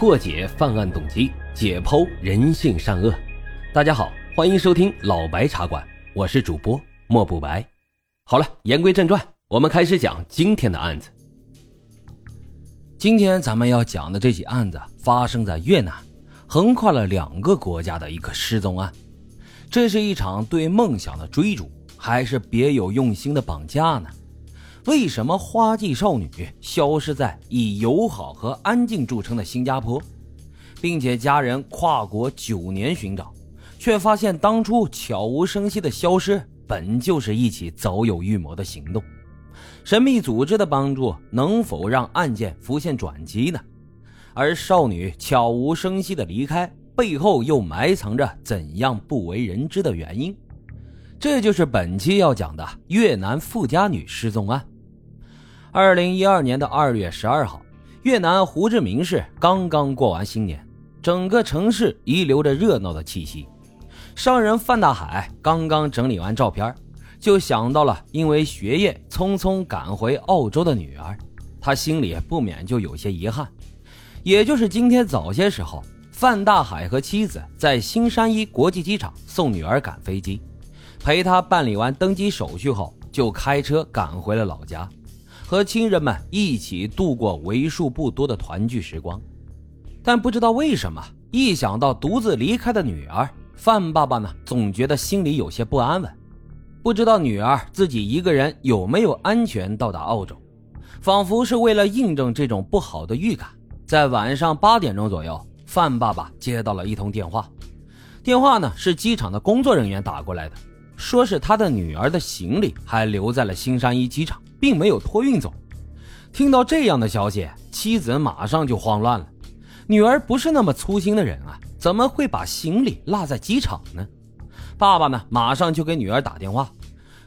破解犯案动机，解剖人性善恶。大家好，欢迎收听老白茶馆，我是主播莫不白。好了，言归正传，我们开始讲今天的案子。今天咱们要讲的这起案子发生在越南，横跨了两个国家的一个失踪案。这是一场对梦想的追逐，还是别有用心的绑架呢？为什么花季少女消失在以友好和安静著称的新加坡，并且家人跨国九年寻找，却发现当初悄无声息的消失本就是一起早有预谋的行动？神秘组织的帮助能否让案件浮现转机呢？而少女悄无声息的离开背后又埋藏着怎样不为人知的原因？这就是本期要讲的越南富家女失踪案。二零一二年的二月十二号，越南胡志明市刚刚过完新年，整个城市遗留着热闹的气息。商人范大海刚刚整理完照片，就想到了因为学业匆匆赶回澳洲的女儿，他心里不免就有些遗憾。也就是今天早些时候，范大海和妻子在新山一国际机场送女儿赶飞机，陪她办理完登机手续后，就开车赶回了老家。和亲人们一起度过为数不多的团聚时光，但不知道为什么，一想到独自离开的女儿，范爸爸呢，总觉得心里有些不安稳。不知道女儿自己一个人有没有安全到达澳洲，仿佛是为了印证这种不好的预感，在晚上八点钟左右，范爸爸接到了一通电话，电话呢是机场的工作人员打过来的，说是他的女儿的行李还留在了新山一机场。并没有托运走。听到这样的消息，妻子马上就慌乱了。女儿不是那么粗心的人啊，怎么会把行李落在机场呢？爸爸呢，马上就给女儿打电话，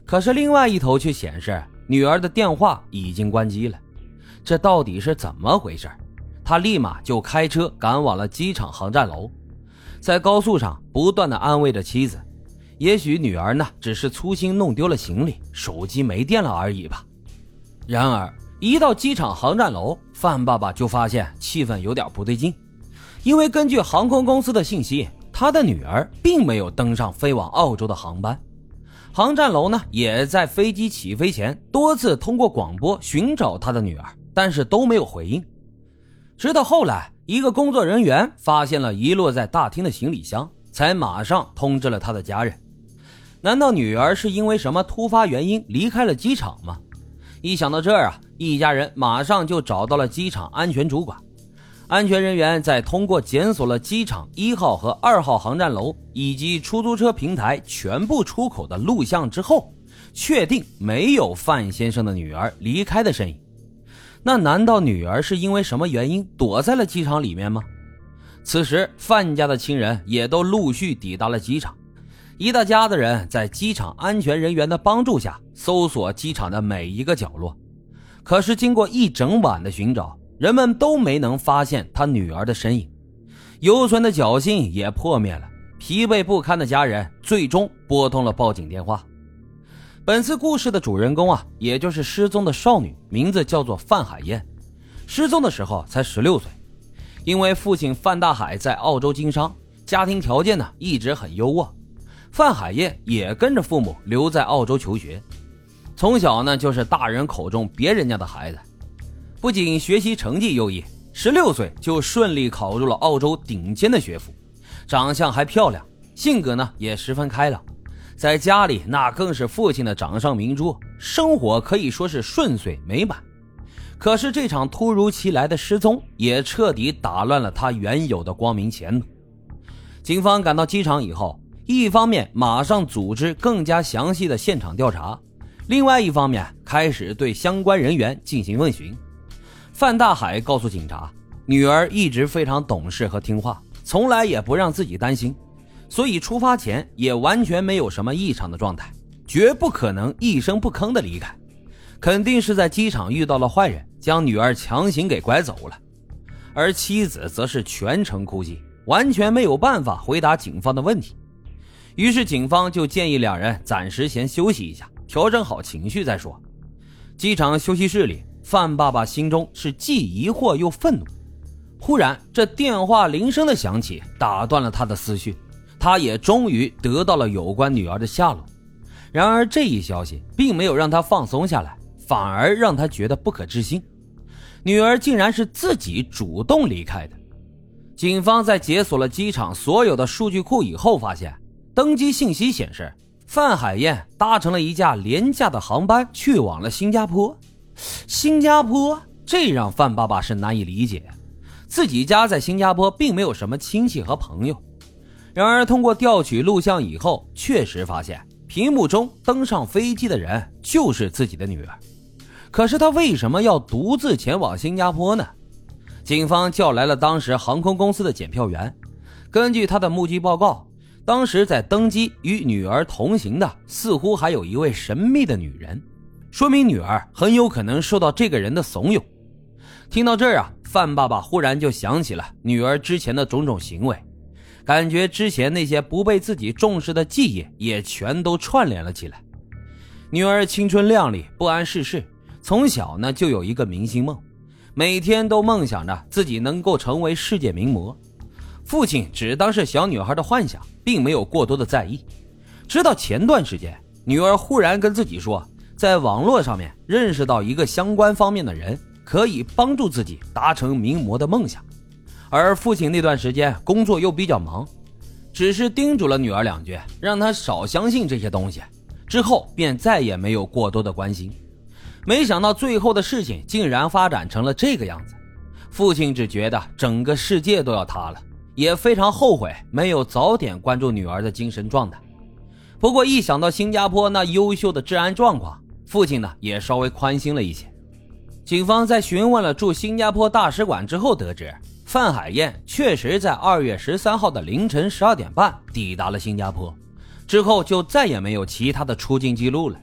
可是另外一头却显示女儿的电话已经关机了。这到底是怎么回事？他立马就开车赶往了机场航站楼，在高速上不断的安慰着妻子：“也许女儿呢，只是粗心弄丢了行李，手机没电了而已吧。”然而，一到机场航站楼，范爸爸就发现气氛有点不对劲，因为根据航空公司的信息，他的女儿并没有登上飞往澳洲的航班。航站楼呢，也在飞机起飞前多次通过广播寻找他的女儿，但是都没有回应。直到后来，一个工作人员发现了遗落在大厅的行李箱，才马上通知了他的家人。难道女儿是因为什么突发原因离开了机场吗？一想到这儿啊，一家人马上就找到了机场安全主管。安全人员在通过检索了机场一号和二号航站楼以及出租车平台全部出口的录像之后，确定没有范先生的女儿离开的身影。那难道女儿是因为什么原因躲在了机场里面吗？此时，范家的亲人也都陆续抵达了机场。一大家子人在机场安全人员的帮助下搜索机场的每一个角落，可是经过一整晚的寻找，人们都没能发现他女儿的身影，犹存的侥幸也破灭了。疲惫不堪的家人最终拨通了报警电话。本次故事的主人公啊，也就是失踪的少女，名字叫做范海燕，失踪的时候才十六岁，因为父亲范大海在澳洲经商，家庭条件呢一直很优渥。范海燕也跟着父母留在澳洲求学，从小呢就是大人口中别人家的孩子，不仅学习成绩优异，十六岁就顺利考入了澳洲顶尖的学府，长相还漂亮，性格呢也十分开朗，在家里那更是父亲的掌上明珠，生活可以说是顺遂美满。可是这场突如其来的失踪也彻底打乱了他原有的光明前途。警方赶到机场以后。一方面马上组织更加详细的现场调查，另外一方面开始对相关人员进行问询。范大海告诉警察，女儿一直非常懂事和听话，从来也不让自己担心，所以出发前也完全没有什么异常的状态，绝不可能一声不吭的离开，肯定是在机场遇到了坏人，将女儿强行给拐走了。而妻子则是全程哭泣，完全没有办法回答警方的问题。于是，警方就建议两人暂时先休息一下，调整好情绪再说。机场休息室里，范爸爸心中是既疑惑又愤怒。忽然，这电话铃声的响起打断了他的思绪，他也终于得到了有关女儿的下落。然而，这一消息并没有让他放松下来，反而让他觉得不可置信：女儿竟然是自己主动离开的。警方在解锁了机场所有的数据库以后，发现登机信息显示，范海燕搭乘了一架廉价的航班去往了新加坡。新加坡，这让范爸爸是难以理解。自己家在新加坡并没有什么亲戚和朋友。然而，通过调取录像以后，确实发现屏幕中登上飞机的人就是自己的女儿。可是，他为什么要独自前往新加坡呢？警方叫来了当时航空公司的检票员，根据他的目击报告，当时在登机与女儿同行的似乎还有一位神秘的女人，说明女儿很有可能受到这个人的怂恿。听到这儿啊，范爸爸忽然就想起了女儿之前的种种行为，感觉之前那些不被自己重视的记忆也全都串联了起来。女儿青春靓丽，不谙世事，从小呢就有一个明星梦。每天都梦想着自己能够成为世界名模，父亲只当是小女孩的幻想，并没有过多的在意。直到前段时间，女儿忽然跟自己说，在网络上面认识到一个相关方面的人，可以帮助自己达成名模的梦想。而父亲那段时间工作又比较忙，只是叮嘱了女儿两句，让她少相信这些东西，之后便再也没有过多的关心。没想到最后的事情竟然发展成了这个样子，父亲只觉得整个世界都要塌了，也非常后悔没有早点关注女儿的精神状态。不过一想到新加坡那优秀的治安状况，父亲呢也稍微宽心了一些。警方在询问了驻新加坡大使馆之后，得知范海燕确实在二月十三号的凌晨十二点半抵达了新加坡，之后就再也没有其他的出境记录了。